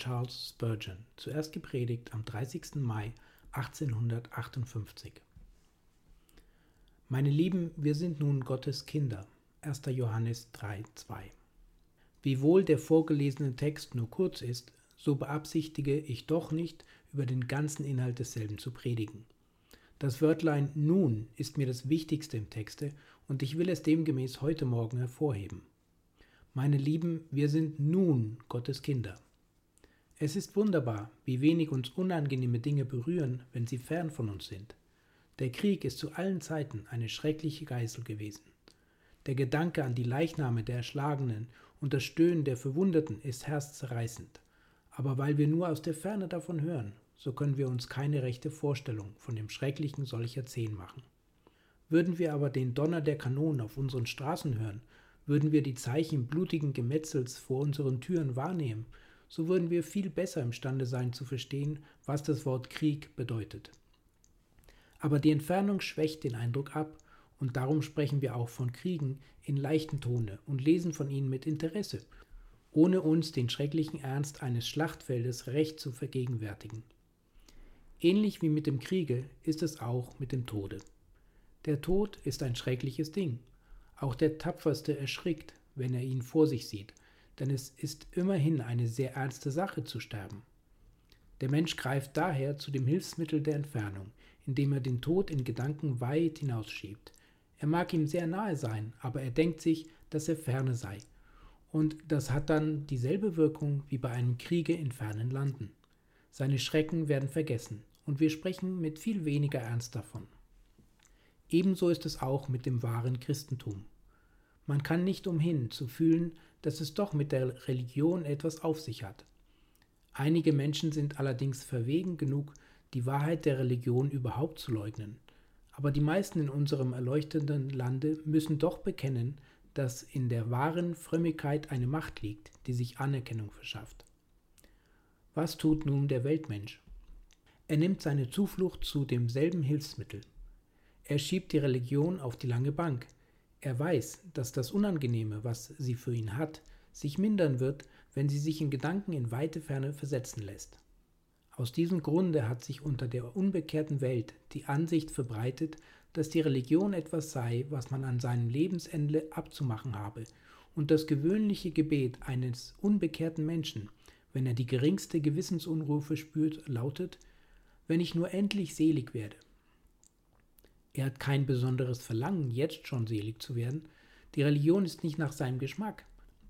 Charles Spurgeon, zuerst gepredigt am 30. Mai 1858. Meine Lieben, wir sind nun Gottes Kinder. 1. Johannes 3,2. Wiewohl der vorgelesene Text nur kurz ist, so beabsichtige ich doch nicht, über den ganzen Inhalt desselben zu predigen. Das Wörtlein nun ist mir das Wichtigste im Texte und ich will es demgemäß heute Morgen hervorheben. Meine Lieben, wir sind nun Gottes Kinder. Es ist wunderbar, wie wenig uns unangenehme Dinge berühren, wenn sie fern von uns sind. Der Krieg ist zu allen Zeiten eine schreckliche Geißel gewesen. Der Gedanke an die Leichname der Erschlagenen und das Stöhnen der Verwundeten ist herzzerreißend. Aber weil wir nur aus der Ferne davon hören, so können wir uns keine rechte Vorstellung von dem Schrecklichen solcher Szenen machen. Würden wir aber den Donner der Kanonen auf unseren Straßen hören, würden wir die Zeichen blutigen Gemetzels vor unseren Türen wahrnehmen, so würden wir viel besser imstande sein zu verstehen, was das Wort Krieg bedeutet. Aber die Entfernung schwächt den Eindruck ab, und darum sprechen wir auch von Kriegen in leichten Tone und lesen von ihnen mit Interesse, ohne uns den schrecklichen Ernst eines Schlachtfeldes recht zu vergegenwärtigen. Ähnlich wie mit dem Kriege ist es auch mit dem Tode. Der Tod ist ein schreckliches Ding. Auch der Tapferste erschrickt, wenn er ihn vor sich sieht, denn es ist immerhin eine sehr ernste Sache zu sterben. Der Mensch greift daher zu dem Hilfsmittel der Entfernung, indem er den Tod in Gedanken weit hinausschiebt. Er mag ihm sehr nahe sein, aber er denkt sich, dass er ferne sei. Und das hat dann dieselbe Wirkung wie bei einem Kriege in fernen Landen. Seine Schrecken werden vergessen, und wir sprechen mit viel weniger Ernst davon. Ebenso ist es auch mit dem wahren Christentum. Man kann nicht umhin zu fühlen, dass es doch mit der Religion etwas auf sich hat. Einige Menschen sind allerdings verwegen genug, die Wahrheit der Religion überhaupt zu leugnen. Aber die meisten in unserem erleuchteten Lande müssen doch bekennen, dass in der wahren Frömmigkeit eine Macht liegt, die sich Anerkennung verschafft. Was tut nun der Weltmensch? Er nimmt seine Zuflucht zu demselben Hilfsmittel. Er schiebt die Religion auf die lange Bank, er weiß, dass das Unangenehme, was sie für ihn hat, sich mindern wird, wenn sie sich in Gedanken in weite Ferne versetzen lässt. Aus diesem Grunde hat sich unter der unbekehrten Welt die Ansicht verbreitet, dass die Religion etwas sei, was man an seinem Lebensende abzumachen habe, und das gewöhnliche Gebet eines unbekehrten Menschen, wenn er die geringste Gewissensunruhe verspürt, lautet, wenn ich nur endlich selig werde. Er hat kein besonderes Verlangen, jetzt schon selig zu werden. Die Religion ist nicht nach seinem Geschmack.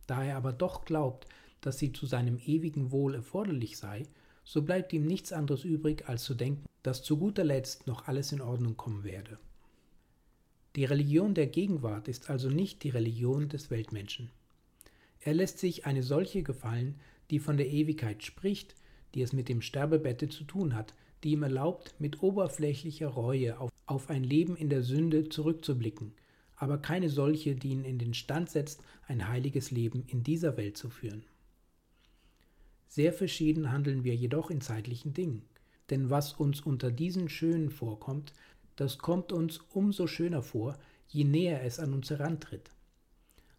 Da er aber doch glaubt, dass sie zu seinem ewigen Wohl erforderlich sei, so bleibt ihm nichts anderes übrig, als zu denken, dass zu guter Letzt noch alles in Ordnung kommen werde. Die Religion der Gegenwart ist also nicht die Religion des Weltmenschen. Er lässt sich eine solche gefallen, die von der Ewigkeit spricht, die es mit dem Sterbebette zu tun hat, die ihm erlaubt, mit oberflächlicher Reue auf, auf ein Leben in der Sünde zurückzublicken, aber keine solche, die ihn in den Stand setzt, ein heiliges Leben in dieser Welt zu führen. Sehr verschieden handeln wir jedoch in zeitlichen Dingen, denn was uns unter diesen Schönen vorkommt, das kommt uns umso schöner vor, je näher es an uns herantritt.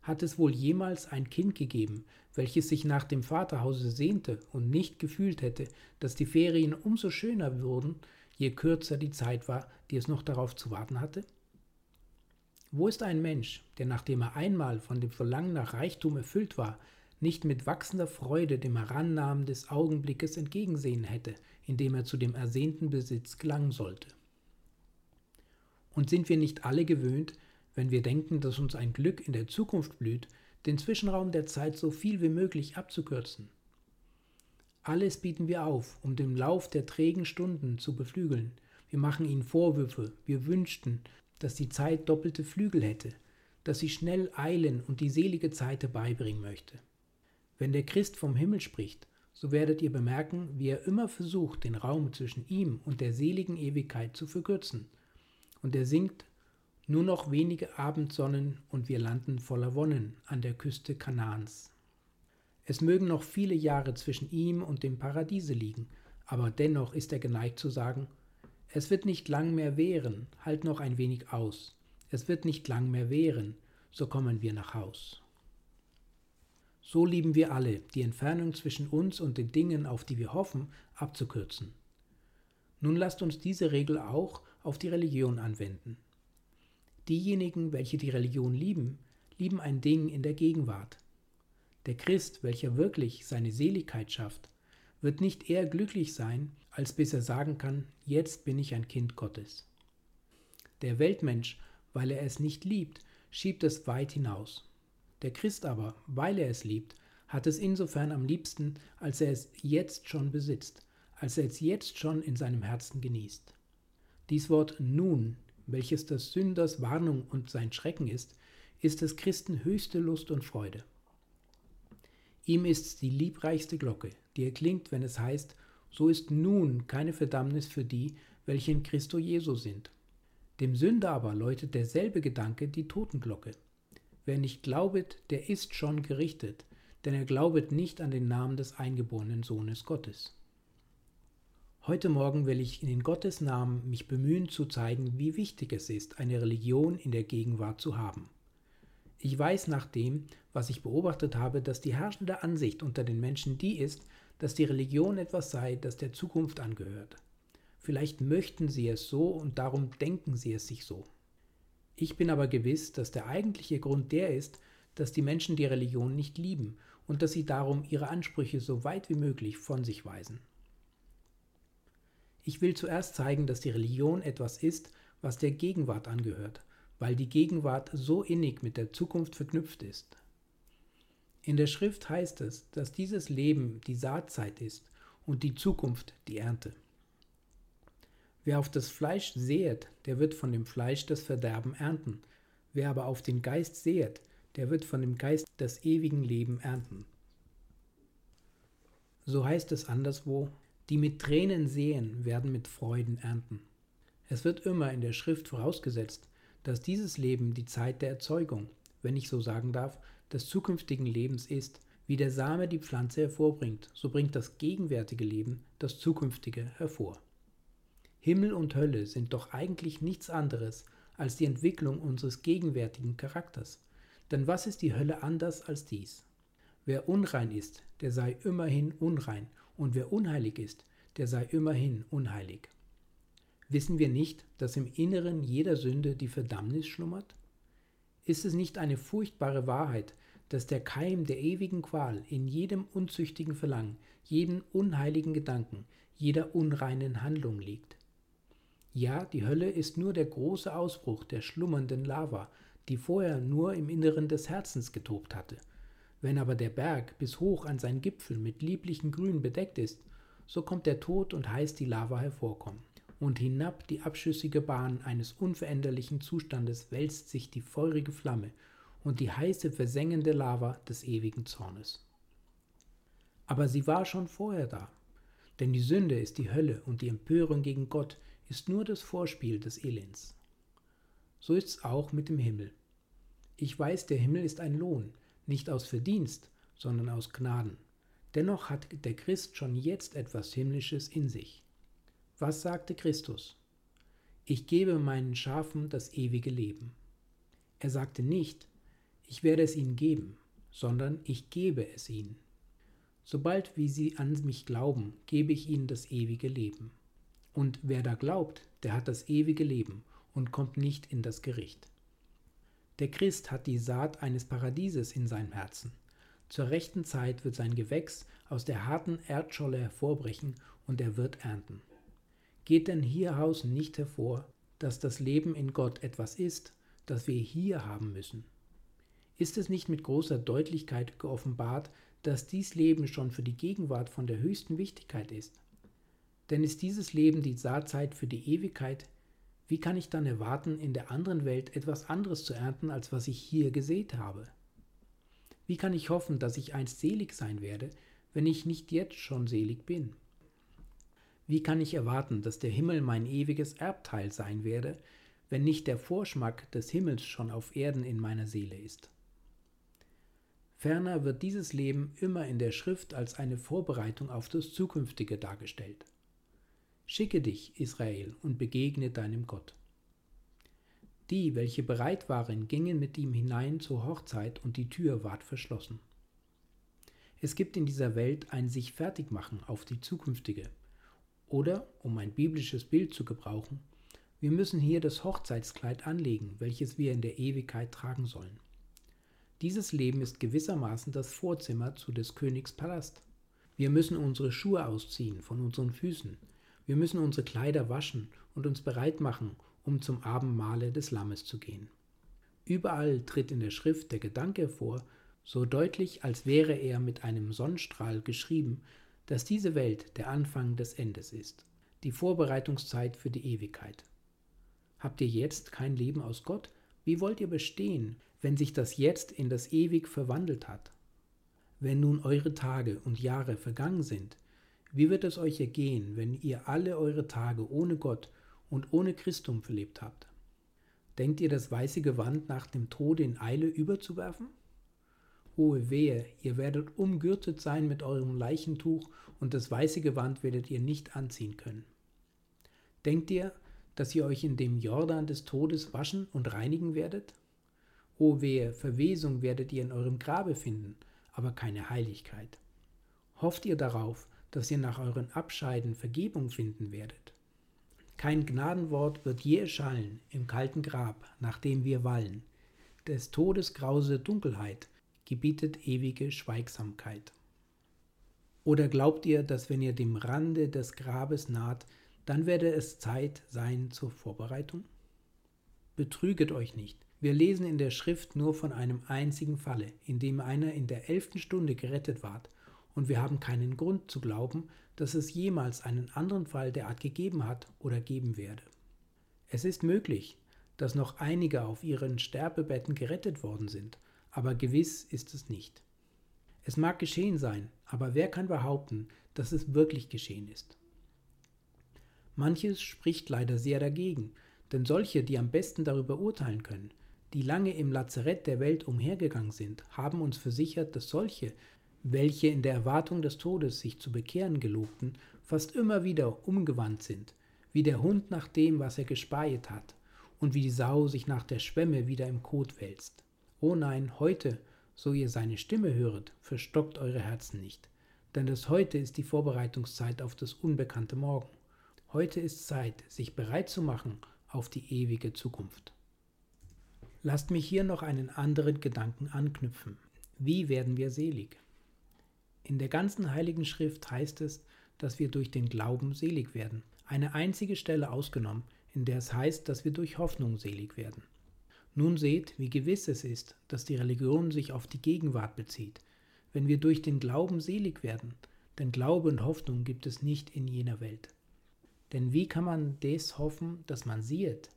Hat es wohl jemals ein Kind gegeben, welches sich nach dem Vaterhause sehnte und nicht gefühlt hätte, dass die Ferien umso schöner wurden, je kürzer die Zeit war, die es noch darauf zu warten hatte? Wo ist ein Mensch, der nachdem er einmal von dem Verlangen nach Reichtum erfüllt war, nicht mit wachsender Freude dem Herannahmen des Augenblickes entgegensehen hätte, indem er zu dem ersehnten Besitz gelangen sollte? Und sind wir nicht alle gewöhnt, wenn wir denken, dass uns ein Glück in der Zukunft blüht, den Zwischenraum der Zeit so viel wie möglich abzukürzen. Alles bieten wir auf, um den Lauf der trägen Stunden zu beflügeln. Wir machen ihnen Vorwürfe, wir wünschten, dass die Zeit doppelte Flügel hätte, dass sie schnell eilen und die selige Zeit herbeibringen möchte. Wenn der Christ vom Himmel spricht, so werdet ihr bemerken, wie er immer versucht, den Raum zwischen ihm und der seligen Ewigkeit zu verkürzen. Und er singt nur noch wenige Abendsonnen und wir landen voller Wonnen an der Küste Kanaans. Es mögen noch viele Jahre zwischen ihm und dem Paradiese liegen, aber dennoch ist er geneigt zu sagen, es wird nicht lang mehr währen, halt noch ein wenig aus. Es wird nicht lang mehr währen, so kommen wir nach Haus. So lieben wir alle, die Entfernung zwischen uns und den Dingen, auf die wir hoffen, abzukürzen. Nun lasst uns diese Regel auch auf die Religion anwenden. Diejenigen, welche die Religion lieben, lieben ein Ding in der Gegenwart. Der Christ, welcher wirklich seine Seligkeit schafft, wird nicht eher glücklich sein, als bis er sagen kann, jetzt bin ich ein Kind Gottes. Der Weltmensch, weil er es nicht liebt, schiebt es weit hinaus. Der Christ aber, weil er es liebt, hat es insofern am liebsten, als er es jetzt schon besitzt, als er es jetzt schon in seinem Herzen genießt. Dies Wort nun welches des Sünders Warnung und sein Schrecken ist, ist des Christen höchste Lust und Freude. Ihm ist's die liebreichste Glocke, die erklingt, wenn es heißt, so ist nun keine Verdammnis für die, welche in Christo Jesu sind. Dem Sünder aber läutet derselbe Gedanke die Totenglocke. Wer nicht glaubet, der ist schon gerichtet, denn er glaubet nicht an den Namen des eingeborenen Sohnes Gottes. Heute Morgen will ich in Gottes Namen mich bemühen zu zeigen, wie wichtig es ist, eine Religion in der Gegenwart zu haben. Ich weiß nach dem, was ich beobachtet habe, dass die herrschende Ansicht unter den Menschen die ist, dass die Religion etwas sei, das der Zukunft angehört. Vielleicht möchten sie es so und darum denken sie es sich so. Ich bin aber gewiss, dass der eigentliche Grund der ist, dass die Menschen die Religion nicht lieben und dass sie darum ihre Ansprüche so weit wie möglich von sich weisen. Ich will zuerst zeigen, dass die Religion etwas ist, was der Gegenwart angehört, weil die Gegenwart so innig mit der Zukunft verknüpft ist. In der Schrift heißt es, dass dieses Leben die Saatzeit ist und die Zukunft die Ernte. Wer auf das Fleisch säet, der wird von dem Fleisch das Verderben ernten. Wer aber auf den Geist säet, der wird von dem Geist das ewigen Leben ernten. So heißt es anderswo, die mit Tränen sehen, werden mit Freuden ernten. Es wird immer in der Schrift vorausgesetzt, dass dieses Leben die Zeit der Erzeugung, wenn ich so sagen darf, des zukünftigen Lebens ist, wie der Same die Pflanze hervorbringt, so bringt das gegenwärtige Leben das zukünftige hervor. Himmel und Hölle sind doch eigentlich nichts anderes als die Entwicklung unseres gegenwärtigen Charakters. Denn was ist die Hölle anders als dies? Wer unrein ist, der sei immerhin unrein und wer unheilig ist, der sei immerhin unheilig. Wissen wir nicht, dass im Inneren jeder Sünde die Verdammnis schlummert? Ist es nicht eine furchtbare Wahrheit, dass der Keim der ewigen Qual in jedem unzüchtigen Verlangen, jedem unheiligen Gedanken, jeder unreinen Handlung liegt? Ja, die Hölle ist nur der große Ausbruch der schlummernden Lava, die vorher nur im Inneren des Herzens getobt hatte – wenn aber der Berg bis hoch an seinen Gipfel mit lieblichem Grün bedeckt ist, so kommt der Tod und heißt die Lava hervorkommen. Und hinab die abschüssige Bahn eines unveränderlichen Zustandes wälzt sich die feurige Flamme und die heiße versengende Lava des ewigen Zornes. Aber sie war schon vorher da. Denn die Sünde ist die Hölle und die Empörung gegen Gott ist nur das Vorspiel des Elends. So ist es auch mit dem Himmel. Ich weiß, der Himmel ist ein Lohn, nicht aus Verdienst, sondern aus Gnaden. Dennoch hat der Christ schon jetzt etwas Himmlisches in sich. Was sagte Christus? Ich gebe meinen Schafen das ewige Leben. Er sagte nicht, ich werde es ihnen geben, sondern ich gebe es ihnen. Sobald wie sie an mich glauben, gebe ich ihnen das ewige Leben. Und wer da glaubt, der hat das ewige Leben und kommt nicht in das Gericht. Der Christ hat die Saat eines Paradieses in seinem Herzen. Zur rechten Zeit wird sein Gewächs aus der harten Erdscholle hervorbrechen und er wird ernten. Geht denn hieraus nicht hervor, dass das Leben in Gott etwas ist, das wir hier haben müssen? Ist es nicht mit großer Deutlichkeit geoffenbart, dass dies Leben schon für die Gegenwart von der höchsten Wichtigkeit ist? Denn ist dieses Leben die Saatzeit für die Ewigkeit, wie kann ich dann erwarten, in der anderen Welt etwas anderes zu ernten, als was ich hier gesät habe? Wie kann ich hoffen, dass ich einst selig sein werde, wenn ich nicht jetzt schon selig bin? Wie kann ich erwarten, dass der Himmel mein ewiges Erbteil sein werde, wenn nicht der Vorschmack des Himmels schon auf Erden in meiner Seele ist? Ferner wird dieses Leben immer in der Schrift als eine Vorbereitung auf das Zukünftige dargestellt. Schicke dich, Israel, und begegne deinem Gott. Die, welche bereit waren, gingen mit ihm hinein zur Hochzeit, und die Tür ward verschlossen. Es gibt in dieser Welt ein sich fertigmachen auf die zukünftige. Oder, um ein biblisches Bild zu gebrauchen, wir müssen hier das Hochzeitskleid anlegen, welches wir in der Ewigkeit tragen sollen. Dieses Leben ist gewissermaßen das Vorzimmer zu des Königs Palast. Wir müssen unsere Schuhe ausziehen von unseren Füßen, wir müssen unsere Kleider waschen und uns bereit machen, um zum Abendmahle des Lammes zu gehen. Überall tritt in der Schrift der Gedanke hervor, so deutlich, als wäre er mit einem Sonnenstrahl geschrieben, dass diese Welt der Anfang des Endes ist, die Vorbereitungszeit für die Ewigkeit. Habt ihr jetzt kein Leben aus Gott? Wie wollt ihr bestehen, wenn sich das Jetzt in das Ewig verwandelt hat? Wenn nun eure Tage und Jahre vergangen sind, wie wird es euch ergehen, wenn ihr alle eure Tage ohne Gott und ohne Christum verlebt habt? Denkt ihr, das weiße Gewand nach dem Tode in Eile überzuwerfen? Hohe Wehe, ihr werdet umgürtet sein mit eurem Leichentuch und das weiße Gewand werdet ihr nicht anziehen können. Denkt ihr, dass ihr euch in dem Jordan des Todes waschen und reinigen werdet? O wehe, Verwesung werdet ihr in eurem Grabe finden, aber keine Heiligkeit. Hofft ihr darauf, dass ihr nach euren Abscheiden Vergebung finden werdet. Kein Gnadenwort wird je erschallen im kalten Grab, nachdem wir wallen. Des Todes grause Dunkelheit gebietet ewige Schweigsamkeit. Oder glaubt ihr, dass wenn ihr dem Rande des Grabes naht, dann werde es Zeit sein zur Vorbereitung? Betrüget euch nicht. Wir lesen in der Schrift nur von einem einzigen Falle, in dem einer in der elften Stunde gerettet ward und wir haben keinen Grund zu glauben, dass es jemals einen anderen Fall derart gegeben hat oder geben werde. Es ist möglich, dass noch einige auf ihren Sterbebetten gerettet worden sind, aber gewiss ist es nicht. Es mag geschehen sein, aber wer kann behaupten, dass es wirklich geschehen ist? Manches spricht leider sehr dagegen, denn solche, die am besten darüber urteilen können, die lange im Lazarett der Welt umhergegangen sind, haben uns versichert, dass solche, welche in der Erwartung des Todes sich zu bekehren gelobten, fast immer wieder umgewandt sind, wie der Hund nach dem, was er gespeiet hat, und wie die Sau sich nach der Schwemme wieder im Kot wälzt. O nein, heute, so ihr seine Stimme höret, verstockt eure Herzen nicht, denn das heute ist die Vorbereitungszeit auf das unbekannte Morgen. Heute ist Zeit, sich bereit zu machen auf die ewige Zukunft. Lasst mich hier noch einen anderen Gedanken anknüpfen. Wie werden wir selig? In der ganzen Heiligen Schrift heißt es, dass wir durch den Glauben selig werden. Eine einzige Stelle ausgenommen, in der es heißt, dass wir durch Hoffnung selig werden. Nun seht, wie gewiss es ist, dass die Religion sich auf die Gegenwart bezieht, wenn wir durch den Glauben selig werden, denn Glaube und Hoffnung gibt es nicht in jener Welt. Denn wie kann man des hoffen, dass man siehet?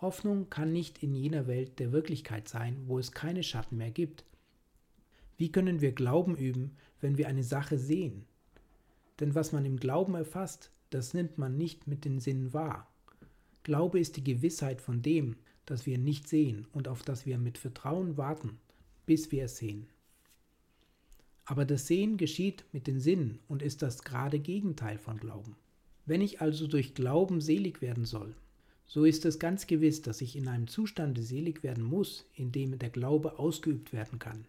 Hoffnung kann nicht in jener Welt der Wirklichkeit sein, wo es keine Schatten mehr gibt, Wie können wir Glauben üben, wenn wir eine Sache sehen? Denn was man im Glauben erfasst, das nimmt man nicht mit den Sinnen wahr. Glaube ist die Gewissheit von dem, das wir nicht sehen und auf das wir mit Vertrauen warten, bis wir es sehen. Aber das Sehen geschieht mit den Sinnen und ist das gerade Gegenteil von Glauben. Wenn ich also durch Glauben selig werden soll, so ist es ganz gewiss, dass ich in einem Zustande selig werden muss, in dem der Glaube ausgeübt werden kann.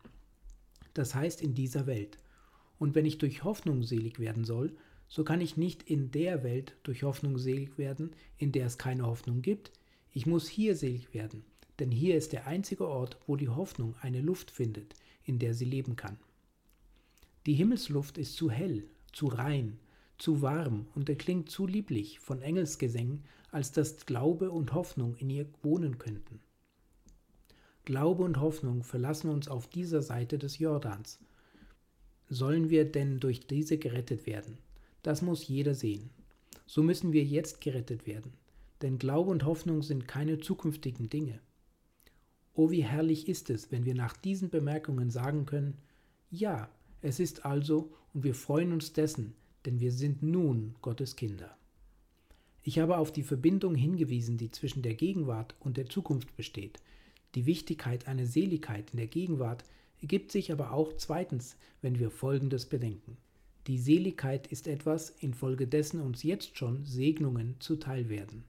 Das heißt in dieser Welt. Und wenn ich durch Hoffnung selig werden soll, so kann ich nicht in der Welt durch Hoffnung selig werden, in der es keine Hoffnung gibt. Ich muss hier selig werden, denn hier ist der einzige Ort, wo die Hoffnung eine Luft findet, in der sie leben kann. Die Himmelsluft ist zu hell, zu rein, zu warm und erklingt zu lieblich von Engelsgesängen, als dass Glaube und Hoffnung in ihr wohnen könnten. Glaube und Hoffnung verlassen uns auf dieser Seite des Jordans. Sollen wir denn durch diese gerettet werden? Das muss jeder sehen. So müssen wir jetzt gerettet werden, denn Glaube und Hoffnung sind keine zukünftigen Dinge. Oh, wie herrlich ist es, wenn wir nach diesen Bemerkungen sagen können, ja, es ist also, und wir freuen uns dessen, denn wir sind nun Gottes Kinder. Ich habe auf die Verbindung hingewiesen, die zwischen der Gegenwart und der Zukunft besteht. Die Wichtigkeit einer Seligkeit in der Gegenwart ergibt sich aber auch zweitens, wenn wir Folgendes bedenken. Die Seligkeit ist etwas, infolgedessen uns jetzt schon Segnungen zuteil werden.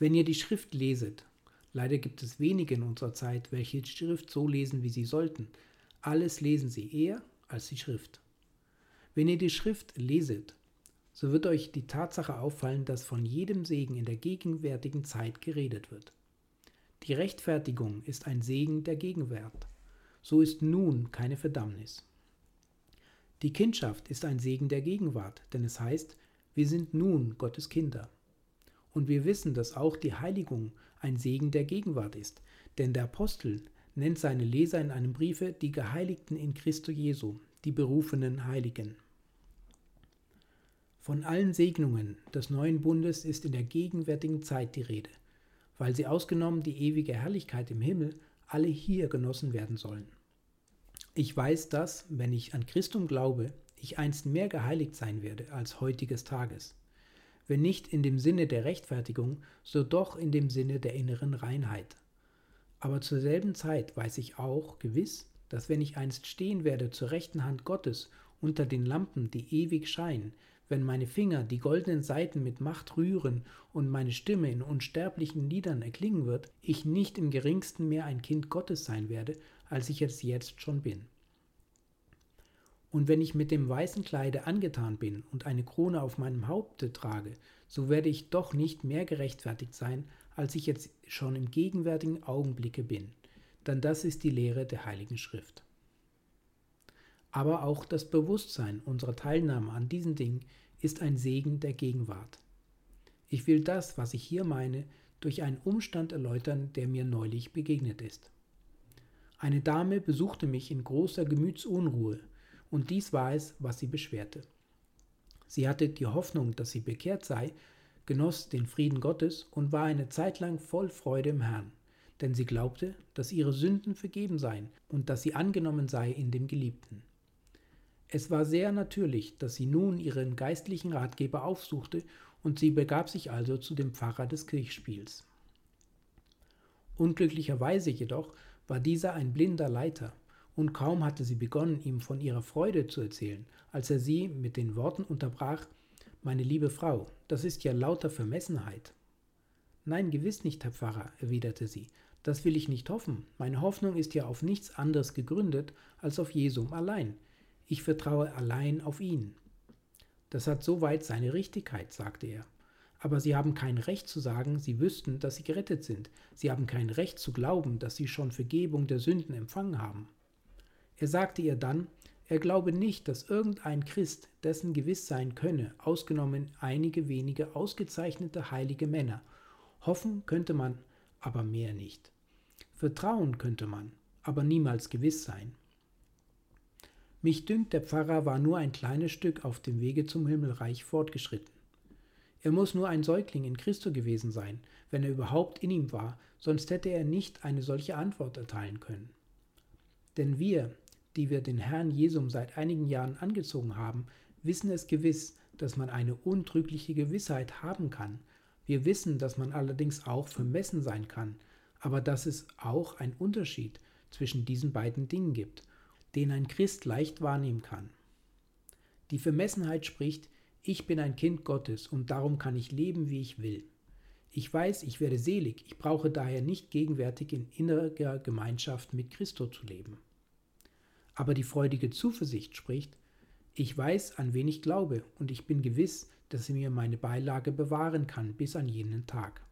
Wenn ihr die Schrift leset, leider gibt es wenige in unserer Zeit, welche die Schrift so lesen, wie sie sollten, alles lesen sie eher als die Schrift. Wenn ihr die Schrift leset, so wird euch die Tatsache auffallen, dass von jedem Segen in der gegenwärtigen Zeit geredet wird. Die Rechtfertigung ist ein Segen der Gegenwart. So ist nun keine Verdammnis. Die Kindschaft ist ein Segen der Gegenwart, denn es heißt, wir sind nun Gottes Kinder. Und wir wissen, dass auch die Heiligung ein Segen der Gegenwart ist, denn der Apostel nennt seine Leser in einem Briefe die Geheiligten in Christo Jesu, die berufenen Heiligen. Von allen Segnungen des neuen Bundes ist in der gegenwärtigen Zeit die Rede, weil sie ausgenommen die ewige Herrlichkeit im Himmel alle hier genossen werden sollen. Ich weiß, dass, wenn ich an Christum glaube, ich einst mehr geheiligt sein werde als heutiges Tages. Wenn nicht in dem Sinne der Rechtfertigung, so doch in dem Sinne der inneren Reinheit. Aber zur selben Zeit weiß ich auch gewiss, dass wenn ich einst stehen werde zur rechten Hand Gottes unter den Lampen, die ewig scheinen, wenn meine Finger die goldenen Saiten mit Macht rühren und meine Stimme in unsterblichen Liedern erklingen wird, ich nicht im geringsten mehr ein Kind Gottes sein werde, als ich es jetzt schon bin. Und wenn ich mit dem weißen Kleide angetan bin und eine Krone auf meinem Haupte trage, so werde ich doch nicht mehr gerechtfertigt sein, als ich jetzt schon im gegenwärtigen Augenblicke bin. Denn das ist die Lehre der Heiligen Schrift. Aber auch das Bewusstsein unserer Teilnahme an diesen Dingen ist ein Segen der Gegenwart. Ich will das, was ich hier meine, durch einen Umstand erläutern, der mir neulich begegnet ist. Eine Dame besuchte mich in großer Gemütsunruhe, und dies war es, was sie beschwerte. Sie hatte die Hoffnung, dass sie bekehrt sei, genoss den Frieden Gottes und war eine Zeit lang voll Freude im Herrn, denn sie glaubte, dass ihre Sünden vergeben seien und dass sie angenommen sei in dem Geliebten. Es war sehr natürlich, dass sie nun ihren geistlichen Ratgeber aufsuchte und sie begab sich also zu dem Pfarrer des Kirchspiels. Unglücklicherweise jedoch war dieser ein blinder Leiter, und kaum hatte sie begonnen, ihm von ihrer Freude zu erzählen, als er sie mit den Worten unterbrach Meine liebe Frau, das ist ja lauter Vermessenheit. Nein, gewiss nicht, Herr Pfarrer, erwiderte sie, das will ich nicht hoffen. Meine Hoffnung ist ja auf nichts anderes gegründet als auf Jesum allein, ich vertraue allein auf ihn. Das hat soweit seine Richtigkeit, sagte er. Aber Sie haben kein Recht zu sagen, Sie wüssten, dass Sie gerettet sind. Sie haben kein Recht zu glauben, dass Sie schon Vergebung der Sünden empfangen haben. Er sagte ihr dann, er glaube nicht, dass irgendein Christ dessen gewiss sein könne, ausgenommen einige wenige ausgezeichnete heilige Männer. Hoffen könnte man, aber mehr nicht. Vertrauen könnte man, aber niemals gewiss sein. Mich dünkt, der Pfarrer war nur ein kleines Stück auf dem Wege zum Himmelreich fortgeschritten. Er muss nur ein Säugling in Christo gewesen sein, wenn er überhaupt in ihm war, sonst hätte er nicht eine solche Antwort erteilen können. Denn wir, die wir den Herrn Jesum seit einigen Jahren angezogen haben, wissen es gewiss, dass man eine untrügliche Gewissheit haben kann. Wir wissen, dass man allerdings auch vermessen sein kann, aber dass es auch einen Unterschied zwischen diesen beiden Dingen gibt, den ein Christ leicht wahrnehmen kann. Die Vermessenheit spricht, ich bin ein Kind Gottes und darum kann ich leben, wie ich will. Ich weiß, ich werde selig, ich brauche daher nicht gegenwärtig in innerer Gemeinschaft mit Christo zu leben. Aber die freudige Zuversicht spricht, ich weiß, an wen ich glaube, und ich bin gewiss, dass sie mir meine Beilage bewahren kann bis an jenen Tag.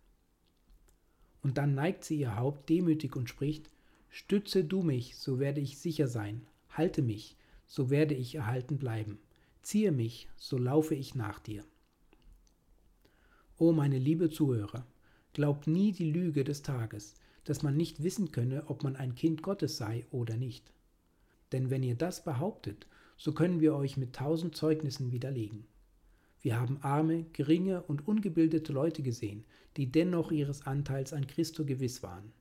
Und dann neigt sie ihr Haupt demütig und spricht, Stütze du mich, so werde ich sicher sein, halte mich, so werde ich erhalten bleiben, ziehe mich, so laufe ich nach dir. O meine liebe Zuhörer, glaubt nie die Lüge des Tages, dass man nicht wissen könne, ob man ein Kind Gottes sei oder nicht. Denn wenn ihr das behauptet, so können wir euch mit tausend Zeugnissen widerlegen. Wir haben arme, geringe und ungebildete Leute gesehen, die dennoch ihres Anteils an Christo gewiss waren.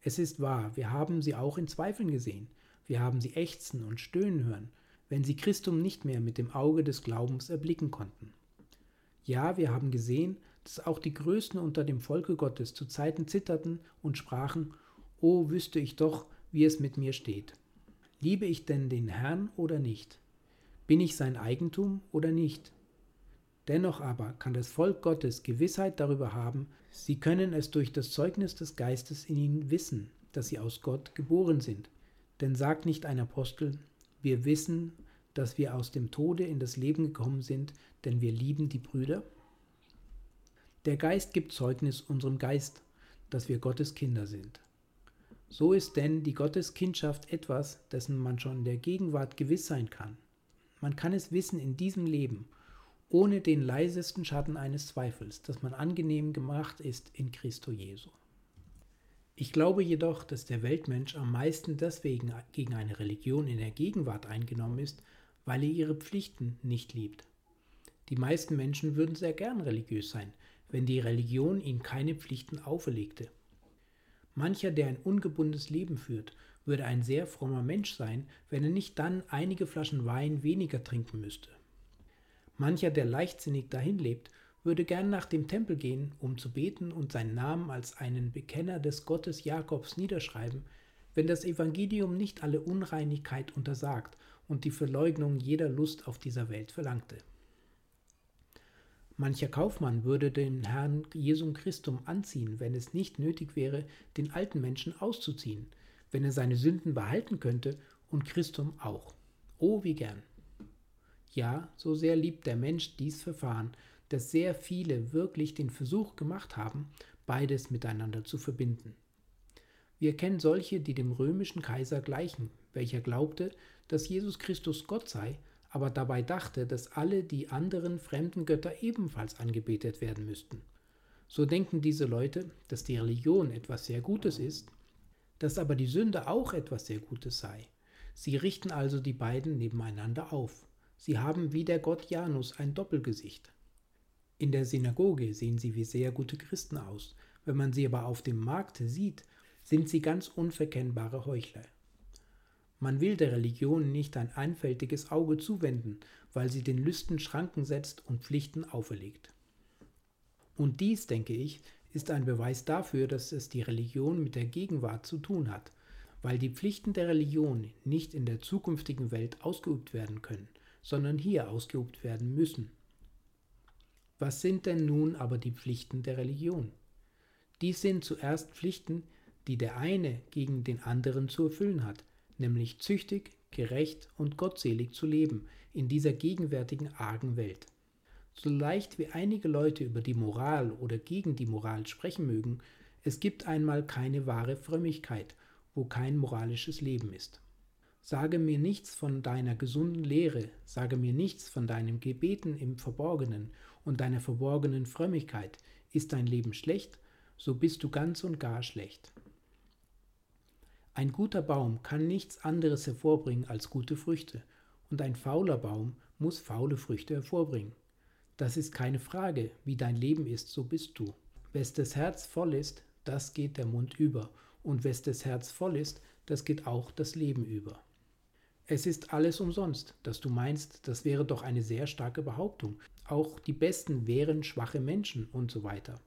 Es ist wahr, wir haben sie auch in Zweifeln gesehen, wir haben sie ächzen und stöhnen hören, wenn sie Christum nicht mehr mit dem Auge des Glaubens erblicken konnten. Ja, wir haben gesehen, dass auch die Größten unter dem Volke Gottes zu Zeiten zitterten und sprachen, O wüsste ich doch, wie es mit mir steht. Liebe ich denn den Herrn oder nicht? Bin ich sein Eigentum oder nicht? Dennoch aber kann das Volk Gottes Gewissheit darüber haben, sie können es durch das Zeugnis des Geistes in ihnen wissen, dass sie aus Gott geboren sind. Denn sagt nicht ein Apostel, wir wissen, dass wir aus dem Tode in das Leben gekommen sind, denn wir lieben die Brüder? Der Geist gibt Zeugnis unserem Geist, dass wir Gottes Kinder sind. So ist denn die Gotteskindschaft etwas, dessen man schon in der Gegenwart gewiss sein kann. Man kann es wissen in diesem Leben, ohne den leisesten Schatten eines Zweifels, dass man angenehm gemacht ist in Christo Jesu. Ich glaube jedoch, dass der Weltmensch am meisten deswegen gegen eine Religion in der Gegenwart eingenommen ist, weil er ihre Pflichten nicht liebt. Die meisten Menschen würden sehr gern religiös sein, wenn die Religion ihnen keine Pflichten auferlegte. Mancher, der ein ungebundenes Leben führt, würde ein sehr frommer Mensch sein, wenn er nicht dann einige Flaschen Wein weniger trinken müsste. Mancher, der leichtsinnig dahin lebt, würde gern nach dem Tempel gehen, um zu beten und seinen Namen als einen Bekenner des Gottes Jakobs niederschreiben, wenn das Evangelium nicht alle Unreinigkeit untersagt und die Verleugnung jeder Lust auf dieser Welt verlangte. Mancher Kaufmann würde den Herrn Jesum Christum anziehen, wenn es nicht nötig wäre, den alten Menschen auszuziehen, wenn er seine Sünden behalten könnte und Christum auch. Oh, wie gern. Ja, so sehr liebt der Mensch dies Verfahren, dass sehr viele wirklich den Versuch gemacht haben, beides miteinander zu verbinden. Wir kennen solche, die dem römischen Kaiser gleichen, welcher glaubte, dass Jesus Christus Gott sei, aber dabei dachte, dass alle die anderen fremden Götter ebenfalls angebetet werden müssten. So denken diese Leute, dass die Religion etwas sehr Gutes ist, dass aber die Sünde auch etwas sehr Gutes sei. Sie richten also die beiden nebeneinander auf. Sie haben wie der Gott Janus ein Doppelgesicht. In der Synagoge sehen sie wie sehr gute Christen aus, wenn man sie aber auf dem Markte sieht, sind sie ganz unverkennbare Heuchler. Man will der Religion nicht ein einfältiges Auge zuwenden, weil sie den Lüsten Schranken setzt und Pflichten auferlegt. Und dies, denke ich, ist ein Beweis dafür, dass es die Religion mit der Gegenwart zu tun hat, weil die Pflichten der Religion nicht in der zukünftigen Welt ausgeübt werden können, sondern hier ausgeübt werden müssen. Was sind denn nun aber die Pflichten der Religion? Dies sind zuerst Pflichten, die der eine gegen den anderen zu erfüllen hat, nämlich züchtig, gerecht und gottselig zu leben in dieser gegenwärtigen argen Welt. So leicht wie einige Leute über die Moral oder gegen die Moral sprechen mögen, es gibt einmal keine wahre Frömmigkeit, wo kein moralisches Leben ist. Sage mir nichts von deiner gesunden Lehre, sage mir nichts von deinem Gebeten im Verborgenen und deiner verborgenen Frömmigkeit. Ist dein Leben schlecht, so bist du ganz und gar schlecht. Ein guter Baum kann nichts anderes hervorbringen als gute Früchte, und ein fauler Baum muss faule Früchte hervorbringen. Das ist keine Frage, wie dein Leben ist, so bist du. Wes das Herz voll ist, das geht der Mund über, und wes das Herz voll ist, das geht auch das Leben über. Es ist alles umsonst, dass du meinst, das wäre doch eine sehr starke Behauptung. Auch die Besten wären schwache Menschen und so weiter.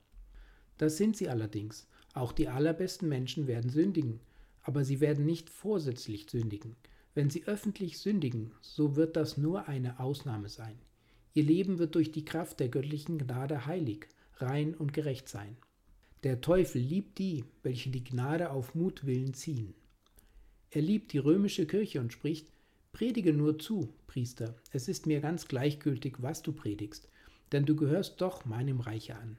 Das sind sie allerdings. Auch die allerbesten Menschen werden sündigen, aber sie werden nicht vorsätzlich sündigen. Wenn sie öffentlich sündigen, so wird das nur eine Ausnahme sein. Ihr Leben wird durch die Kraft der göttlichen Gnade heilig, rein und gerecht sein. Der Teufel liebt die, welche die Gnade auf Mutwillen ziehen. Er liebt die römische Kirche und spricht, Predige nur zu, Priester, es ist mir ganz gleichgültig, was du predigst, denn du gehörst doch meinem Reiche an.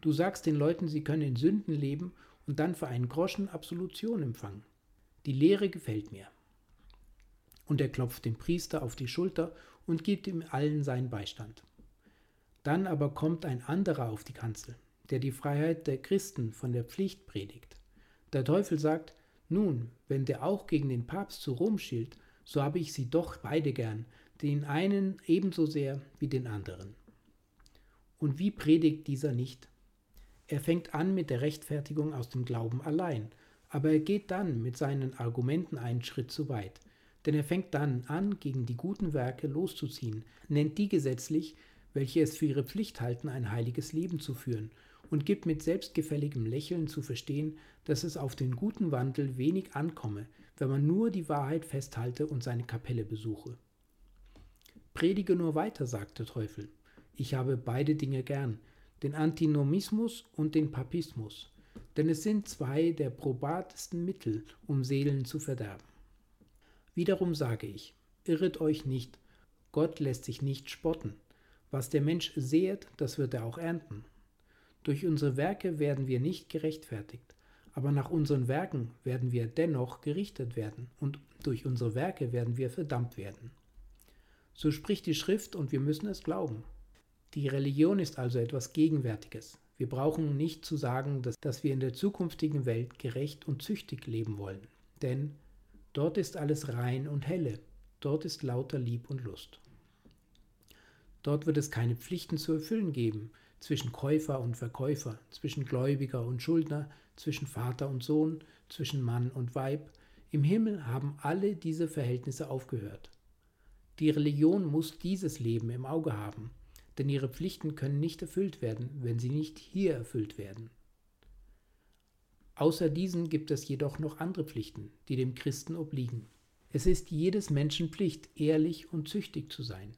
Du sagst den Leuten, sie können in Sünden leben und dann für einen Groschen Absolution empfangen. Die Lehre gefällt mir. Und er klopft dem Priester auf die Schulter und gibt ihm allen seinen Beistand. Dann aber kommt ein anderer auf die Kanzel, der die Freiheit der Christen von der Pflicht predigt. Der Teufel sagt, nun, wenn der auch gegen den Papst zu Rom schielt, so habe ich sie doch beide gern, den einen ebenso sehr wie den anderen. Und wie predigt dieser nicht? Er fängt an mit der Rechtfertigung aus dem Glauben allein, aber er geht dann mit seinen Argumenten einen Schritt zu weit, denn er fängt dann an, gegen die guten Werke loszuziehen, nennt die gesetzlich, welche es für ihre Pflicht halten, ein heiliges Leben zu führen, und gibt mit selbstgefälligem Lächeln zu verstehen, dass es auf den guten Wandel wenig ankomme, wenn man nur die Wahrheit festhalte und seine Kapelle besuche. Predige nur weiter, sagt der Teufel. Ich habe beide Dinge gern, den Antinomismus und den Papismus, denn es sind zwei der probatesten Mittel, um Seelen zu verderben. Wiederum sage ich, irret euch nicht, Gott lässt sich nicht spotten. Was der Mensch säet, das wird er auch ernten. Durch unsere Werke werden wir nicht gerechtfertigt, aber nach unseren Werken werden wir dennoch gerichtet werden und durch unsere Werke werden wir verdammt werden. So spricht die Schrift und wir müssen es glauben. Die Religion ist also etwas Gegenwärtiges. Wir brauchen nicht zu sagen, dass, dass wir in der zukünftigen Welt gerecht und züchtig leben wollen, denn Dort ist alles rein und helle, dort ist lauter Lieb und Lust. Dort wird es keine Pflichten zu erfüllen geben zwischen Käufer und Verkäufer, zwischen Gläubiger und Schuldner, zwischen Vater und Sohn, zwischen Mann und Weib. Im Himmel haben alle diese Verhältnisse aufgehört. Die Religion muss dieses Leben im Auge haben, denn ihre Pflichten können nicht erfüllt werden, wenn sie nicht hier erfüllt werden. Außer diesen gibt es jedoch noch andere Pflichten, die dem Christen obliegen. Es ist jedes Menschen Pflicht, ehrlich und züchtig zu sein.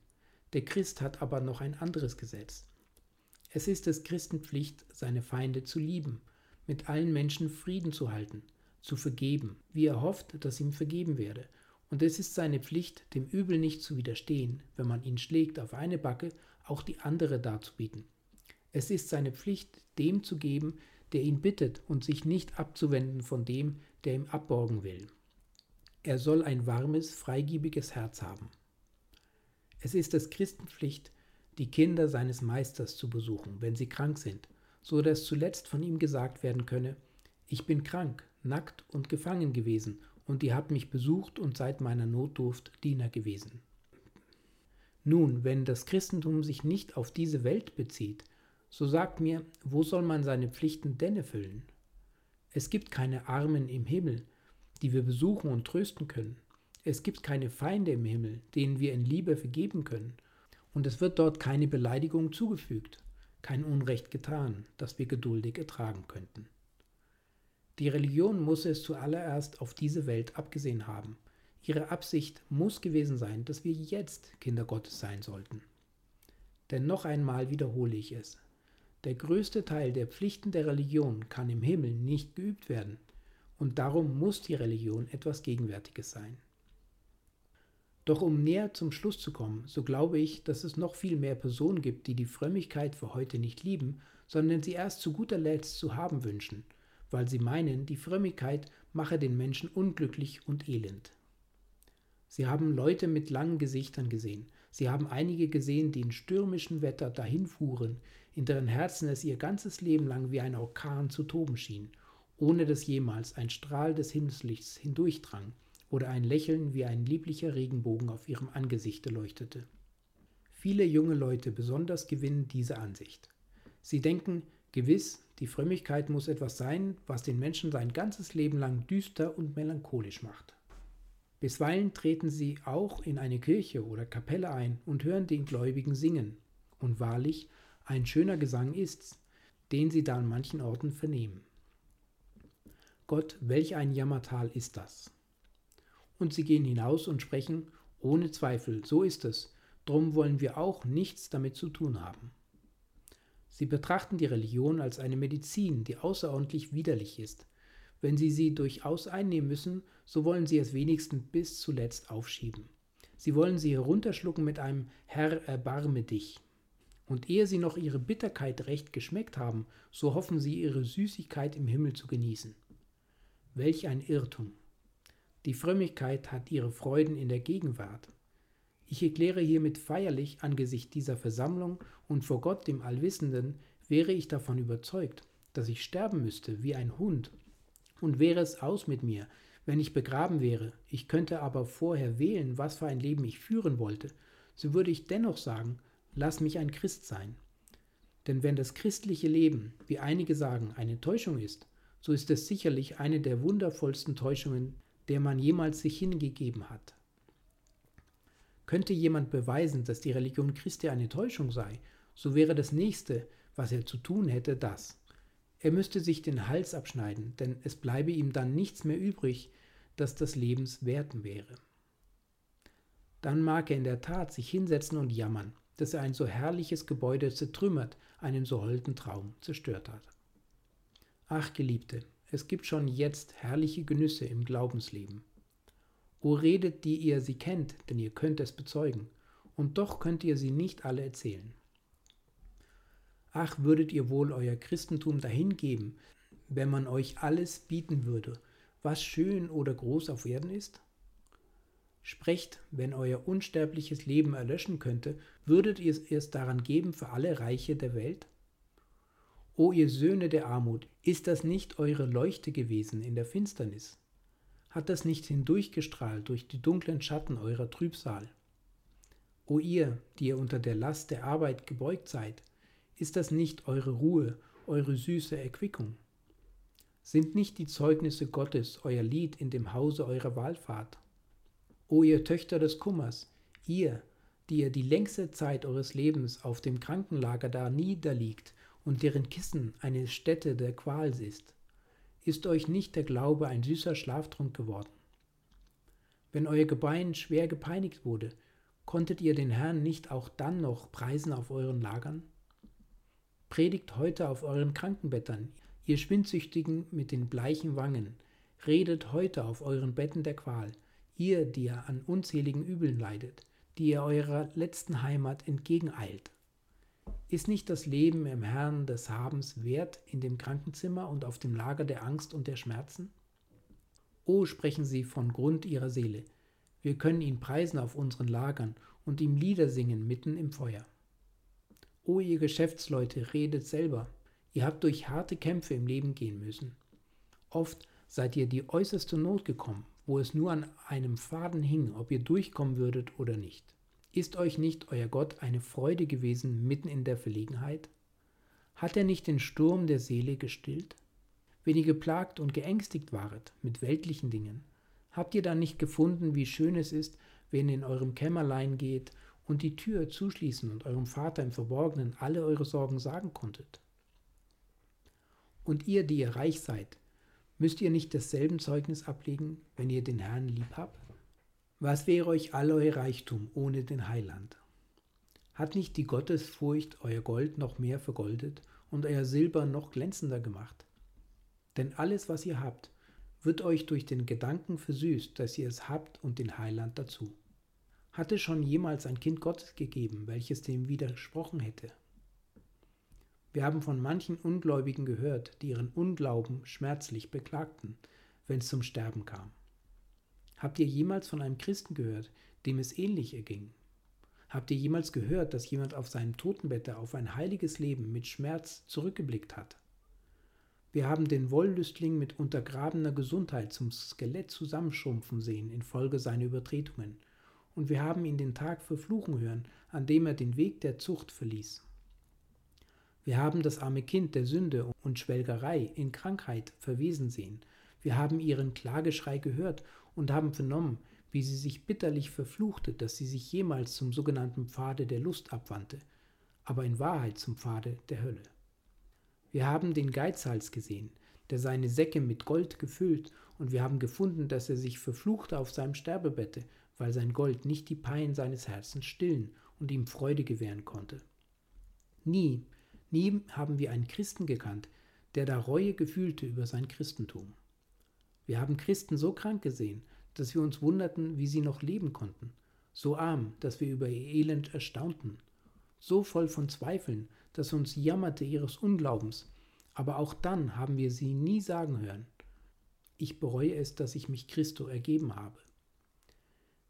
Der Christ hat aber noch ein anderes Gesetz. Es ist des Christen Pflicht, seine Feinde zu lieben, mit allen Menschen Frieden zu halten, zu vergeben, wie er hofft, dass ihm vergeben werde. Und es ist seine Pflicht, dem Übel nicht zu widerstehen, wenn man ihn schlägt auf eine Backe, auch die andere darzubieten. Es ist seine Pflicht, dem zu geben, der ihn bittet und sich nicht abzuwenden von dem, der ihm abborgen will. Er soll ein warmes, freigiebiges Herz haben. Es ist des Christenpflicht, die Kinder seines Meisters zu besuchen, wenn sie krank sind, so dass zuletzt von ihm gesagt werden könne, ich bin krank, nackt und gefangen gewesen, und ihr habt mich besucht und seid meiner Notdurft Diener gewesen. Nun, wenn das Christentum sich nicht auf diese Welt bezieht, so sagt mir, wo soll man seine Pflichten denn erfüllen? Es gibt keine Armen im Himmel, die wir besuchen und trösten können. Es gibt keine Feinde im Himmel, denen wir in Liebe vergeben können. Und es wird dort keine Beleidigung zugefügt, kein Unrecht getan, das wir geduldig ertragen könnten. Die Religion muss es zuallererst auf diese Welt abgesehen haben. Ihre Absicht muss gewesen sein, dass wir jetzt Kinder Gottes sein sollten. Denn noch einmal wiederhole ich es, der größte Teil der Pflichten der Religion kann im Himmel nicht geübt werden, und darum muss die Religion etwas Gegenwärtiges sein. Doch um näher zum Schluss zu kommen, so glaube ich, dass es noch viel mehr Personen gibt, die die Frömmigkeit für heute nicht lieben, sondern sie erst zu guter Letzt zu haben wünschen, weil sie meinen, die Frömmigkeit mache den Menschen unglücklich und elend. Sie haben Leute mit langen Gesichtern gesehen, sie haben einige gesehen, die in stürmischem Wetter dahinfuhren, in deren Herzen es ihr ganzes Leben lang wie ein Orkan zu toben schien, ohne dass jemals ein Strahl des Himmelslichts hindurchdrang oder ein Lächeln wie ein lieblicher Regenbogen auf ihrem Angesichte leuchtete. Viele junge Leute besonders gewinnen diese Ansicht. Sie denken, gewiss, die Frömmigkeit muss etwas sein, was den Menschen sein ganzes Leben lang düster und melancholisch macht. Bisweilen treten sie auch in eine Kirche oder Kapelle ein und hören den Gläubigen singen. Und wahrlich, ein schöner Gesang ist's, den sie da an manchen Orten vernehmen. Gott, welch ein Jammertal ist das! Und sie gehen hinaus und sprechen, ohne Zweifel, so ist es, drum wollen wir auch nichts damit zu tun haben. Sie betrachten die Religion als eine Medizin, die außerordentlich widerlich ist, wenn Sie sie durchaus einnehmen müssen, so wollen Sie es wenigstens bis zuletzt aufschieben. Sie wollen sie herunterschlucken mit einem Herr, erbarme dich. Und ehe Sie noch Ihre Bitterkeit recht geschmeckt haben, so hoffen Sie Ihre Süßigkeit im Himmel zu genießen. Welch ein Irrtum! Die Frömmigkeit hat ihre Freuden in der Gegenwart. Ich erkläre hiermit feierlich angesichts dieser Versammlung und vor Gott dem Allwissenden, wäre ich davon überzeugt, dass ich sterben müsste wie ein Hund und wäre es aus mit mir, wenn ich begraben wäre, ich könnte aber vorher wählen, was für ein Leben ich führen wollte, so würde ich dennoch sagen, lass mich ein Christ sein. Denn wenn das christliche Leben, wie einige sagen, eine Täuschung ist, so ist es sicherlich eine der wundervollsten Täuschungen, der man jemals sich hingegeben hat. Könnte jemand beweisen, dass die Religion Christi eine Täuschung sei, so wäre das nächste, was er zu tun hätte, das, er müsste sich den Hals abschneiden, denn es bleibe ihm dann nichts mehr übrig, das des Lebens wert wäre. Dann mag er in der Tat sich hinsetzen und jammern, dass er ein so herrliches Gebäude zertrümmert, einen so holden Traum zerstört hat. Ach, Geliebte, es gibt schon jetzt herrliche Genüsse im Glaubensleben. O redet, die ihr sie kennt, denn ihr könnt es bezeugen, und doch könnt ihr sie nicht alle erzählen. Ach, würdet ihr wohl euer Christentum dahingeben, wenn man euch alles bieten würde, was schön oder groß auf Erden ist? Sprecht, wenn euer unsterbliches Leben erlöschen könnte, würdet ihr es daran geben für alle Reiche der Welt? O ihr Söhne der Armut, ist das nicht eure Leuchte gewesen in der Finsternis? Hat das nicht hindurchgestrahlt durch die dunklen Schatten eurer Trübsal? O ihr, die ihr unter der Last der Arbeit gebeugt seid, ist das nicht eure Ruhe, eure süße Erquickung? Sind nicht die Zeugnisse Gottes euer Lied in dem Hause eurer Wallfahrt? O ihr Töchter des Kummers, ihr, die ihr die längste Zeit eures Lebens auf dem Krankenlager da niederliegt und deren Kissen eine Stätte der Qual ist, ist euch nicht der Glaube ein süßer Schlaftrunk geworden? Wenn euer Gebein schwer gepeinigt wurde, konntet ihr den Herrn nicht auch dann noch preisen auf euren Lagern? Predigt heute auf euren Krankenbettern, ihr Schwindsüchtigen mit den bleichen Wangen. Redet heute auf euren Betten der Qual, ihr, die ihr an unzähligen Übeln leidet, die ihr eurer letzten Heimat entgegeneilt. Ist nicht das Leben im Herrn des Habens wert in dem Krankenzimmer und auf dem Lager der Angst und der Schmerzen? O sprechen sie von Grund ihrer Seele, wir können ihn preisen auf unseren Lagern und ihm Lieder singen mitten im Feuer. O ihr Geschäftsleute, redet selber. Ihr habt durch harte Kämpfe im Leben gehen müssen. Oft seid ihr die äußerste Not gekommen, wo es nur an einem Faden hing, ob ihr durchkommen würdet oder nicht. Ist euch nicht euer Gott eine Freude gewesen mitten in der Verlegenheit? Hat er nicht den Sturm der Seele gestillt? Wenn ihr geplagt und geängstigt waret mit weltlichen Dingen, habt ihr dann nicht gefunden, wie schön es ist, wenn ihr in eurem Kämmerlein geht und die Tür zuschließen und eurem Vater im Verborgenen alle eure Sorgen sagen konntet? Und ihr, die ihr reich seid, müsst ihr nicht dasselben Zeugnis ablegen, wenn ihr den Herrn lieb habt? Was wäre euch all euer Reichtum ohne den Heiland? Hat nicht die Gottesfurcht euer Gold noch mehr vergoldet und euer Silber noch glänzender gemacht? Denn alles, was ihr habt, wird euch durch den Gedanken versüßt, dass ihr es habt und den Heiland dazu. Hatte schon jemals ein Kind Gottes gegeben, welches dem widersprochen hätte? Wir haben von manchen Ungläubigen gehört, die ihren Unglauben schmerzlich beklagten, wenn es zum Sterben kam. Habt ihr jemals von einem Christen gehört, dem es ähnlich erging? Habt ihr jemals gehört, dass jemand auf seinem Totenbette auf ein heiliges Leben mit Schmerz zurückgeblickt hat? Wir haben den Wollüstling mit untergrabener Gesundheit zum Skelett zusammenschrumpfen sehen infolge seiner Übertretungen und wir haben ihn den Tag verfluchen hören, an dem er den Weg der Zucht verließ. Wir haben das arme Kind der Sünde und Schwelgerei in Krankheit verwesen sehen. Wir haben ihren Klageschrei gehört und haben vernommen, wie sie sich bitterlich verfluchte, dass sie sich jemals zum sogenannten Pfade der Lust abwandte, aber in Wahrheit zum Pfade der Hölle. Wir haben den Geizhals gesehen, der seine Säcke mit Gold gefüllt, und wir haben gefunden, dass er sich verfluchte auf seinem Sterbebette, weil sein Gold nicht die Pein seines Herzens stillen und ihm Freude gewähren konnte. Nie, nie haben wir einen Christen gekannt, der da Reue gefühlte über sein Christentum. Wir haben Christen so krank gesehen, dass wir uns wunderten, wie sie noch leben konnten, so arm, dass wir über ihr Elend erstaunten, so voll von Zweifeln, dass uns jammerte ihres Unglaubens, aber auch dann haben wir sie nie sagen hören, ich bereue es, dass ich mich Christo ergeben habe.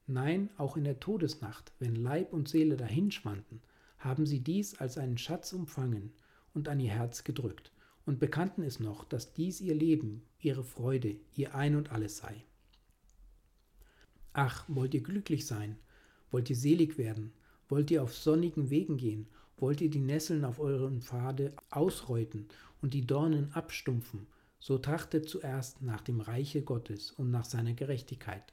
Nein, auch in der Todesnacht, wenn Leib und Seele dahinschwanden, haben sie dies als einen Schatz umfangen und an ihr Herz gedrückt und bekannten es noch, dass dies ihr Leben, ihre Freude, ihr Ein und alles sei. Ach, wollt ihr glücklich sein? Wollt ihr selig werden? Wollt ihr auf sonnigen Wegen gehen? Wollt ihr die Nesseln auf euren Pfade ausreuten und die Dornen abstumpfen? So trachtet zuerst nach dem Reiche Gottes und nach seiner Gerechtigkeit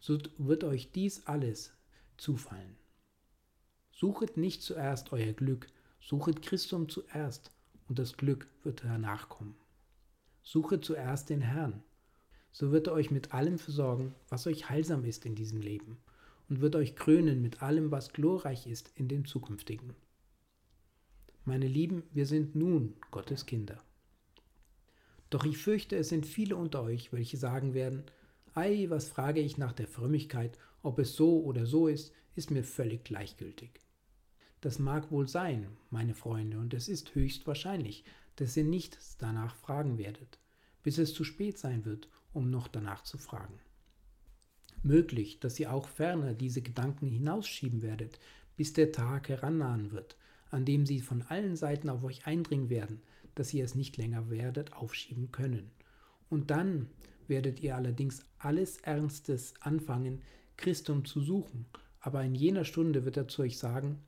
so wird euch dies alles zufallen. Suchet nicht zuerst euer Glück, suchet Christum zuerst, und das Glück wird danach kommen. Suchet zuerst den Herrn, so wird er euch mit allem versorgen, was euch heilsam ist in diesem Leben, und wird euch krönen mit allem, was glorreich ist in dem zukünftigen. Meine Lieben, wir sind nun Gottes Kinder. Doch ich fürchte, es sind viele unter euch, welche sagen werden, Ei, was frage ich nach der Frömmigkeit, ob es so oder so ist, ist mir völlig gleichgültig. Das mag wohl sein, meine Freunde, und es ist höchst wahrscheinlich, dass ihr nicht danach fragen werdet, bis es zu spät sein wird, um noch danach zu fragen. Möglich, dass ihr auch ferner diese Gedanken hinausschieben werdet, bis der Tag herannahen wird, an dem sie von allen Seiten auf euch eindringen werden, dass ihr es nicht länger werdet aufschieben können. Und dann werdet ihr allerdings alles Ernstes anfangen, Christum zu suchen, aber in jener Stunde wird er zu euch sagen,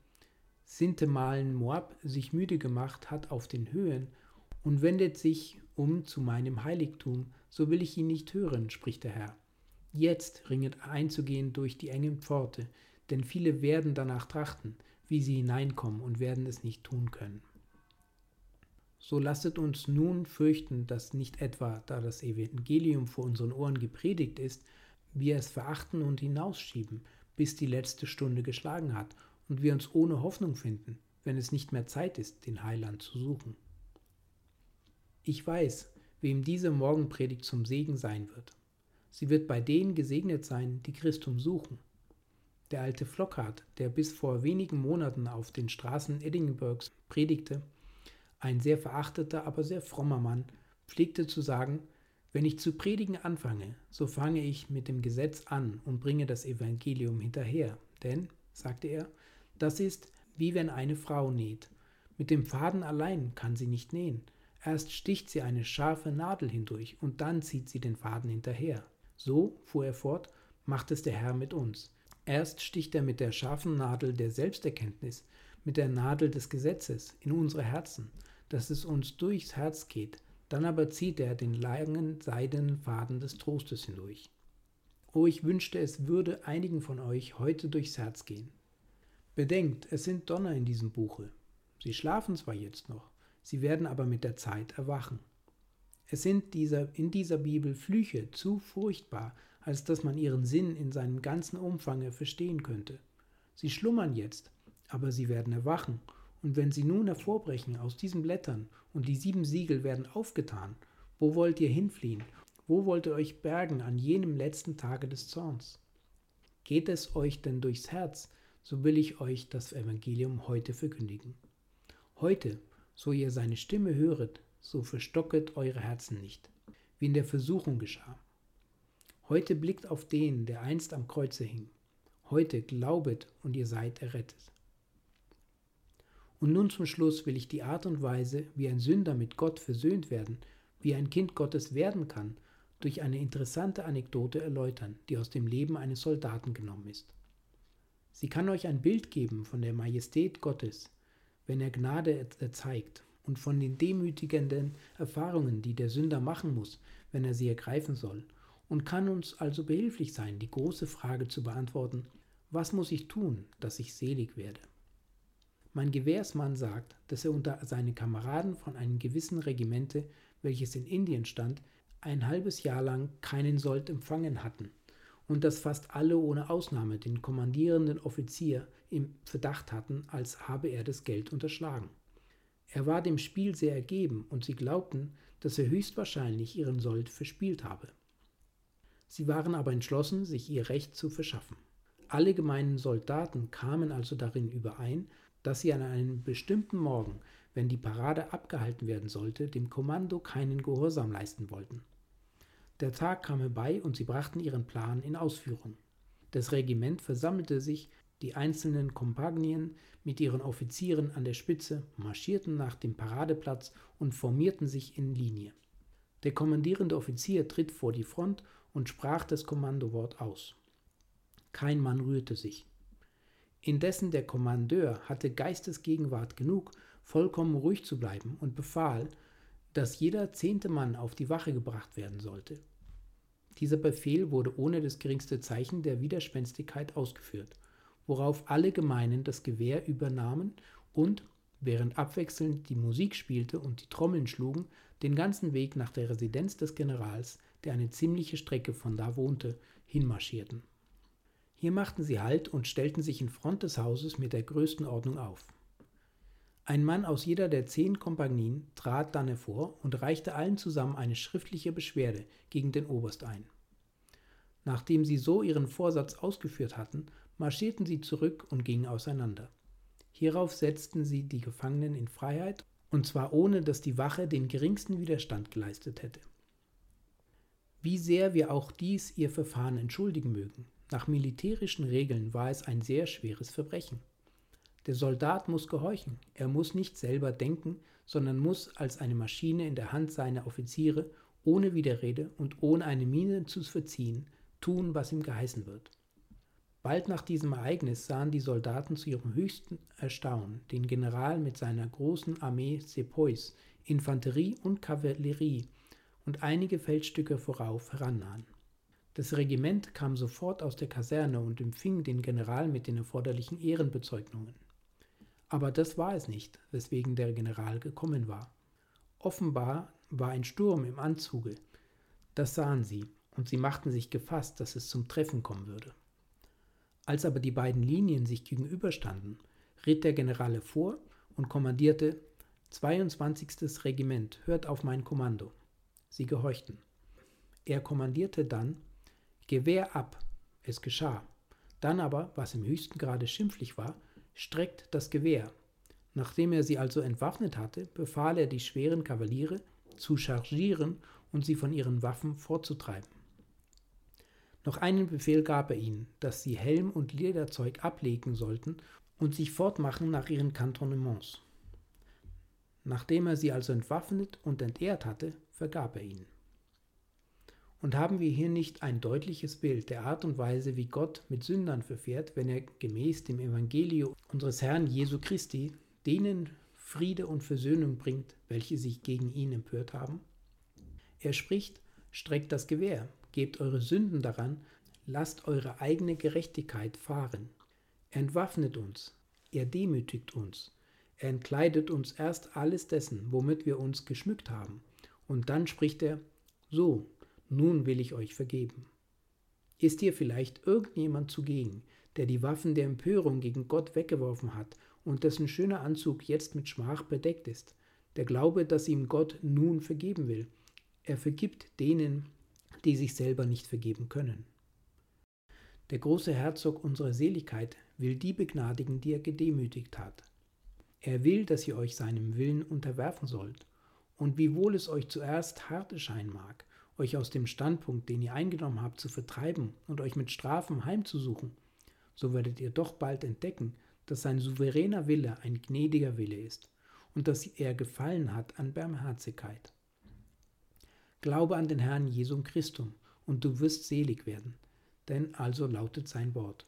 Sintemalen Moab sich müde gemacht hat auf den Höhen und wendet sich um zu meinem Heiligtum, so will ich ihn nicht hören, spricht der Herr. Jetzt ringet einzugehen durch die engen Pforte, denn viele werden danach trachten, wie sie hineinkommen und werden es nicht tun können. So lasset uns nun fürchten, dass nicht etwa, da das Evangelium vor unseren Ohren gepredigt ist, wir es verachten und hinausschieben, bis die letzte Stunde geschlagen hat und wir uns ohne Hoffnung finden, wenn es nicht mehr Zeit ist, den Heiland zu suchen. Ich weiß, wem diese Morgenpredigt zum Segen sein wird. Sie wird bei denen gesegnet sein, die Christum suchen. Der alte Flockhart, der bis vor wenigen Monaten auf den Straßen Edinburghs predigte, ein sehr verachteter, aber sehr frommer Mann, pflegte zu sagen, wenn ich zu predigen anfange, so fange ich mit dem Gesetz an und bringe das Evangelium hinterher. Denn, sagte er, das ist wie wenn eine Frau näht. Mit dem Faden allein kann sie nicht nähen. Erst sticht sie eine scharfe Nadel hindurch und dann zieht sie den Faden hinterher. So, fuhr er fort, macht es der Herr mit uns. Erst sticht er mit der scharfen Nadel der Selbsterkenntnis, mit der Nadel des Gesetzes in unsere Herzen, dass es uns durchs Herz geht, dann aber zieht er den langen seidenen Faden des Trostes hindurch. Oh, ich wünschte, es würde einigen von euch heute durchs Herz gehen. Bedenkt, es sind Donner in diesem Buche. Sie schlafen zwar jetzt noch, sie werden aber mit der Zeit erwachen. Es sind dieser, in dieser Bibel Flüche zu furchtbar, als dass man ihren Sinn in seinem ganzen Umfange verstehen könnte. Sie schlummern jetzt, aber sie werden erwachen und wenn sie nun hervorbrechen aus diesen Blättern und die sieben Siegel werden aufgetan, wo wollt ihr hinfliehen? Wo wollt ihr euch bergen an jenem letzten Tage des Zorns? Geht es euch denn durchs Herz, so will ich euch das Evangelium heute verkündigen. Heute, so ihr seine Stimme höret, so verstocket eure Herzen nicht, wie in der Versuchung geschah. Heute blickt auf den, der einst am Kreuze hing. Heute glaubet und ihr seid errettet. Und nun zum Schluss will ich die Art und Weise, wie ein Sünder mit Gott versöhnt werden, wie ein Kind Gottes werden kann, durch eine interessante Anekdote erläutern, die aus dem Leben eines Soldaten genommen ist. Sie kann euch ein Bild geben von der Majestät Gottes, wenn er Gnade erzeigt, und von den demütigenden Erfahrungen, die der Sünder machen muss, wenn er sie ergreifen soll, und kann uns also behilflich sein, die große Frage zu beantworten, was muss ich tun, dass ich selig werde? Mein Gewährsmann sagt, dass er unter seine Kameraden von einem gewissen Regimente, welches in Indien stand, ein halbes Jahr lang keinen Sold empfangen hatten und dass fast alle ohne Ausnahme den kommandierenden Offizier im Verdacht hatten, als habe er das Geld unterschlagen. Er war dem Spiel sehr ergeben und sie glaubten, dass er höchstwahrscheinlich ihren Sold verspielt habe. Sie waren aber entschlossen, sich ihr Recht zu verschaffen. Alle gemeinen Soldaten kamen also darin überein, dass sie an einem bestimmten Morgen, wenn die Parade abgehalten werden sollte, dem Kommando keinen Gehorsam leisten wollten. Der Tag kam herbei und sie brachten ihren Plan in Ausführung. Das Regiment versammelte sich, die einzelnen Kompagnien mit ihren Offizieren an der Spitze marschierten nach dem Paradeplatz und formierten sich in Linie. Der kommandierende Offizier tritt vor die Front und sprach das Kommandowort aus. Kein Mann rührte sich. Indessen der Kommandeur hatte Geistesgegenwart genug, vollkommen ruhig zu bleiben und befahl, dass jeder zehnte Mann auf die Wache gebracht werden sollte. Dieser Befehl wurde ohne das geringste Zeichen der Widerspenstigkeit ausgeführt, worauf alle Gemeinen das Gewehr übernahmen und, während abwechselnd die Musik spielte und die Trommeln schlugen, den ganzen Weg nach der Residenz des Generals, der eine ziemliche Strecke von da wohnte, hinmarschierten. Hier machten sie Halt und stellten sich in Front des Hauses mit der größten Ordnung auf. Ein Mann aus jeder der zehn Kompanien trat dann hervor und reichte allen zusammen eine schriftliche Beschwerde gegen den Oberst ein. Nachdem sie so ihren Vorsatz ausgeführt hatten, marschierten sie zurück und gingen auseinander. Hierauf setzten sie die Gefangenen in Freiheit, und zwar ohne dass die Wache den geringsten Widerstand geleistet hätte. Wie sehr wir auch dies ihr Verfahren entschuldigen mögen, nach militärischen Regeln war es ein sehr schweres Verbrechen. Der Soldat muss gehorchen, er muss nicht selber denken, sondern muss als eine Maschine in der Hand seiner Offiziere ohne Widerrede und ohne eine Miene zu verziehen tun, was ihm geheißen wird. Bald nach diesem Ereignis sahen die Soldaten zu ihrem höchsten Erstaunen den General mit seiner großen Armee Sepoys, Infanterie und Kavallerie und einige Feldstücke vorauf herannahen. Das Regiment kam sofort aus der Kaserne und empfing den General mit den erforderlichen Ehrenbezeugnungen. Aber das war es nicht, weswegen der General gekommen war. Offenbar war ein Sturm im Anzuge. Das sahen sie, und sie machten sich gefasst, dass es zum Treffen kommen würde. Als aber die beiden Linien sich gegenüberstanden, ritt der General vor und kommandierte 22. Regiment, hört auf mein Kommando. Sie gehorchten. Er kommandierte dann Gewehr ab. Es geschah. Dann aber, was im höchsten Grade schimpflich war, streckt das Gewehr. Nachdem er sie also entwaffnet hatte, befahl er die schweren Kavaliere zu chargieren und sie von ihren Waffen vorzutreiben. Noch einen Befehl gab er ihnen, dass sie Helm und Lederzeug ablegen sollten und sich fortmachen nach ihren Kantonements. Nachdem er sie also entwaffnet und entehrt hatte, vergab er ihnen. Und haben wir hier nicht ein deutliches Bild der Art und Weise, wie Gott mit Sündern verfährt, wenn er gemäß dem Evangelium unseres Herrn Jesu Christi denen Friede und Versöhnung bringt, welche sich gegen ihn empört haben? Er spricht, streckt das Gewehr, gebt eure Sünden daran, lasst eure eigene Gerechtigkeit fahren. Er entwaffnet uns, er demütigt uns, er entkleidet uns erst alles dessen, womit wir uns geschmückt haben, und dann spricht er, so, nun will ich euch vergeben. Ist dir vielleicht irgendjemand zugegen, der die Waffen der Empörung gegen Gott weggeworfen hat und dessen schöner Anzug jetzt mit Schmach bedeckt ist, der glaube, dass ihm Gott nun vergeben will. Er vergibt denen, die sich selber nicht vergeben können. Der große Herzog unserer Seligkeit will die begnadigen, die er gedemütigt hat. Er will, dass ihr euch seinem Willen unterwerfen sollt. Und wiewohl es euch zuerst hart erscheinen mag, euch aus dem Standpunkt, den ihr eingenommen habt, zu vertreiben und euch mit Strafen heimzusuchen, so werdet ihr doch bald entdecken, dass sein souveräner Wille ein gnädiger Wille ist und dass er gefallen hat an Barmherzigkeit. Glaube an den Herrn Jesum Christum und du wirst selig werden, denn also lautet sein Wort.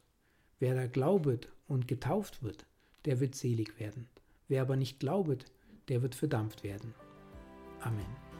Wer da glaubet und getauft wird, der wird selig werden. Wer aber nicht glaubet, der wird verdampft werden. Amen.